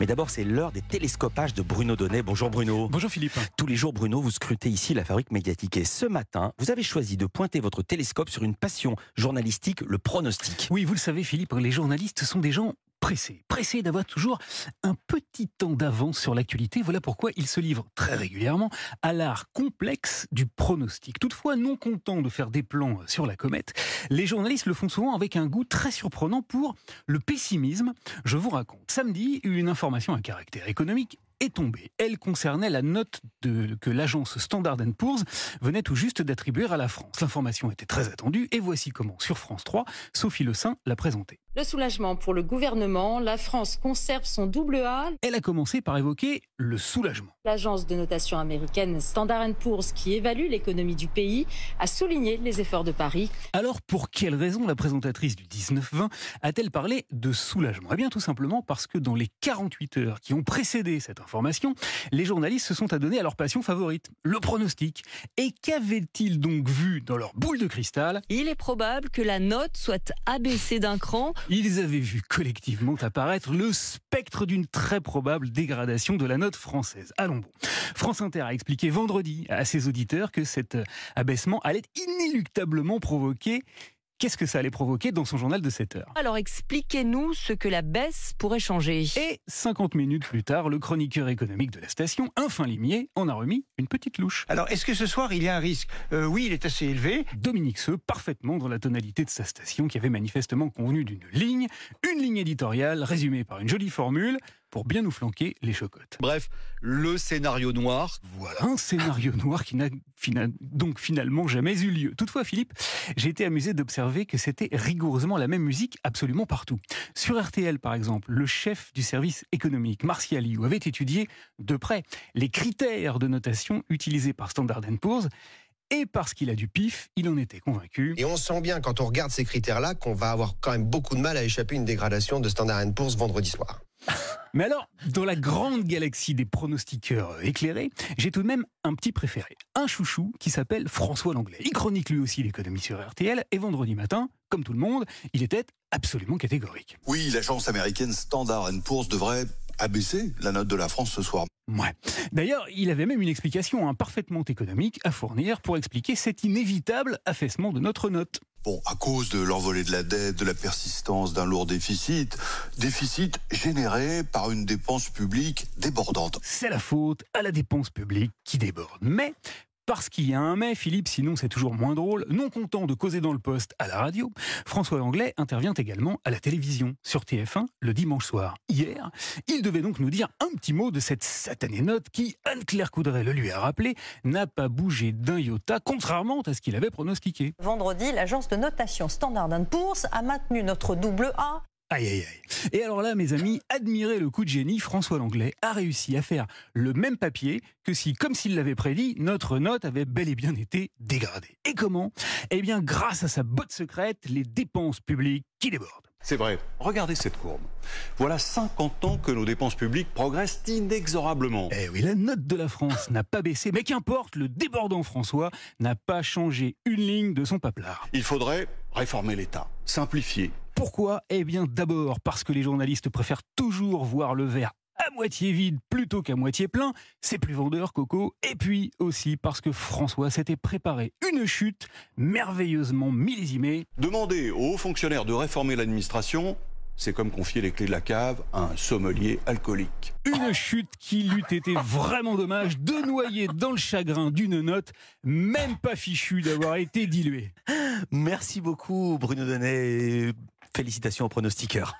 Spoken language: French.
Mais d'abord, c'est l'heure des télescopages de Bruno Donnet. Bonjour Bruno. Bonjour Philippe. Tous les jours, Bruno, vous scrutez ici la fabrique médiatique. Et ce matin, vous avez choisi de pointer votre télescope sur une passion journalistique, le pronostic. Oui, vous le savez Philippe, les journalistes sont des gens pressés, pressés d'avoir toujours un petit temps d'avance sur l'actualité. Voilà pourquoi ils se livrent très régulièrement à l'art complexe du pronostic. Toutefois, non contents de faire des plans sur la comète, les journalistes le font souvent avec un goût très surprenant pour le pessimisme. Je vous raconte. Samedi, une information à caractère économique est tombée. Elle concernait la note que l'agence Standard Poor's venait tout juste d'attribuer à la France. L'information était très attendue et voici comment, sur France 3, Sophie Le Saint l'a présentée. Le soulagement pour le gouvernement, la France conserve son double A. Elle a commencé par évoquer le soulagement. L'agence de notation américaine Standard Poor's, qui évalue l'économie du pays, a souligné les efforts de Paris. Alors, pour quelle raison la présentatrice du 19-20 a-t-elle parlé de soulagement? Eh bien, tout simplement parce que dans les 48 heures qui ont précédé cette information, les journalistes se sont adonnés à leur passion favorite, le pronostic. Et qu'avaient-ils donc vu dans leur boule de cristal? Il est probable que la note soit abaissée d'un cran. Ils avaient vu collectivement apparaître le spectre d'une très probable dégradation de la note française. Allons bon. France Inter a expliqué vendredi à ses auditeurs que cet abaissement allait inéluctablement provoquer Qu'est-ce que ça allait provoquer dans son journal de 7 heures? Alors expliquez-nous ce que la baisse pourrait changer. Et 50 minutes plus tard, le chroniqueur économique de la station, un fin limier, en a remis une petite louche. Alors est-ce que ce soir il y a un risque? Euh, Oui, il est assez élevé. Dominique Seux, parfaitement dans la tonalité de sa station, qui avait manifestement convenu d'une ligne, une ligne éditoriale résumée par une jolie formule pour bien nous flanquer les chocottes. Bref, le scénario noir. Voilà, un scénario noir qui n'a donc finalement jamais eu lieu. Toutefois, Philippe, j'ai été amusé d'observer que c'était rigoureusement la même musique absolument partout. Sur RTL, par exemple, le chef du service économique, Martial Liu, avait étudié de près les critères de notation utilisés par Standard Poor's et parce qu'il a du pif, il en était convaincu. Et on sent bien quand on regarde ces critères-là qu'on va avoir quand même beaucoup de mal à échapper à une dégradation de Standard Poor's vendredi soir. Mais alors, dans la grande galaxie des pronostiqueurs éclairés, j'ai tout de même un petit préféré. Un chouchou qui s'appelle François Langlais. Il chronique lui aussi l'économie sur RTL et vendredi matin, comme tout le monde, il était absolument catégorique. Oui, l'agence américaine Standard Poor's devrait abaisser la note de la France ce soir. Ouais. D'ailleurs, il avait même une explication hein, parfaitement économique à fournir pour expliquer cet inévitable affaissement de notre note. Bon, à cause de l'envolée de la dette, de la persistance d'un lourd déficit, déficit généré par une dépense publique débordante. C'est la faute à la dépense publique qui déborde. Mais parce qu'il y a un mais, Philippe, sinon c'est toujours moins drôle. Non content de causer dans le poste à la radio, François Langlais intervient également à la télévision, sur TF1, le dimanche soir. Hier, il devait donc nous dire un petit mot de cette satanée note qui, Anne-Claire Coudray le lui a rappelé, n'a pas bougé d'un iota, contrairement à ce qu'il avait pronostiqué. Vendredi, l'agence de notation Standard Poor's a maintenu notre double A Aïe aïe aïe. Et alors là, mes amis, admirez le coup de génie, François Langlais a réussi à faire le même papier que si, comme s'il l'avait prédit, notre note avait bel et bien été dégradée. Et comment? Eh bien, grâce à sa botte secrète, les dépenses publiques qui débordent. C'est vrai. Regardez cette courbe. Voilà 50 ans que nos dépenses publiques progressent inexorablement. Eh oui, la note de la France n'a pas baissé, mais qu'importe, le débordant François n'a pas changé une ligne de son paplard. Il faudrait réformer l'État, simplifier, pourquoi? Eh bien d'abord parce que les journalistes préfèrent toujours voir le verre à moitié vide plutôt qu'à moitié plein, c'est plus vendeur, Coco. Et puis aussi parce que François s'était préparé une chute merveilleusement millésimée. Demander aux hauts fonctionnaires de réformer l'administration, c'est comme confier les clés de la cave à un sommelier alcoolique. Une chute qui l'eût été vraiment dommage de noyer dans le chagrin d'une note, même pas fichue d'avoir été diluée. Merci beaucoup Bruno Donnet. Félicitations aux pronostiqueurs.